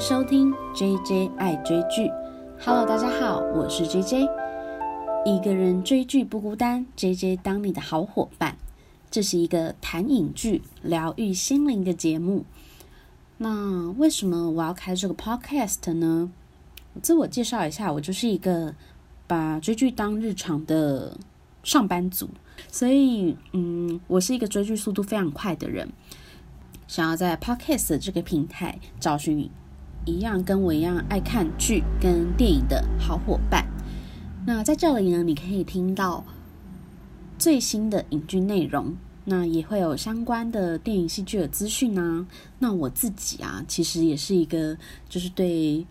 收听 JJ 爱追剧。Hello，大家好，我是 JJ。一个人追剧不孤单，JJ 当你的好伙伴。这是一个谈影剧、疗愈心灵的节目。那为什么我要开这个 Podcast 呢？自我介绍一下，我就是一个把追剧当日常的上班族，所以嗯，我是一个追剧速度非常快的人。想要在 Podcast 这个平台找寻一样跟我一样爱看剧跟电影的好伙伴，那在这里呢，你可以听到最新的影剧内容，那也会有相关的电影戏剧的资讯啊。那我自己啊，其实也是一个就是对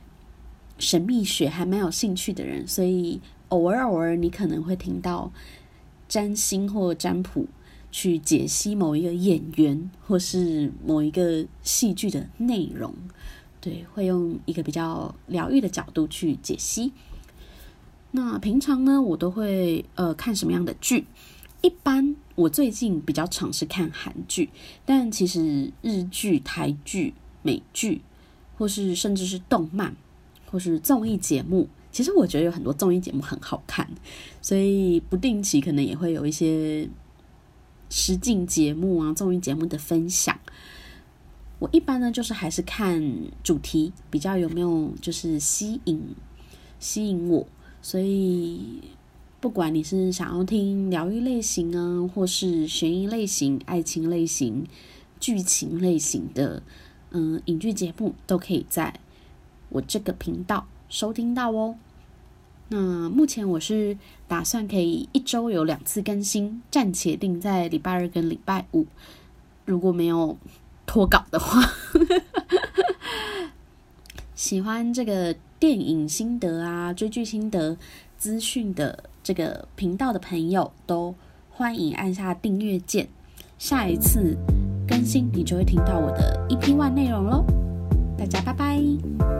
神秘学还蛮有兴趣的人，所以偶尔偶尔你可能会听到占星或占卜。去解析某一个演员或是某一个戏剧的内容，对，会用一个比较疗愈的角度去解析。那平常呢，我都会呃看什么样的剧？一般我最近比较尝试看韩剧，但其实日剧、台剧、美剧，或是甚至是动漫，或是综艺节目，其实我觉得有很多综艺节目很好看，所以不定期可能也会有一些。实境节目啊，综艺节目的分享，我一般呢就是还是看主题比较有没有就是吸引吸引我，所以不管你是想要听疗愈类型啊，或是悬疑类型、爱情类型、剧情类型的嗯影剧节目，都可以在我这个频道收听到哦。那目前我是打算可以一周有两次更新，暂且定在礼拜二跟礼拜五。如果没有脱稿的话，喜欢这个电影心得啊、追剧心得资讯的这个频道的朋友，都欢迎按下订阅键。下一次更新，你就会听到我的 EP One 内容喽。大家拜拜。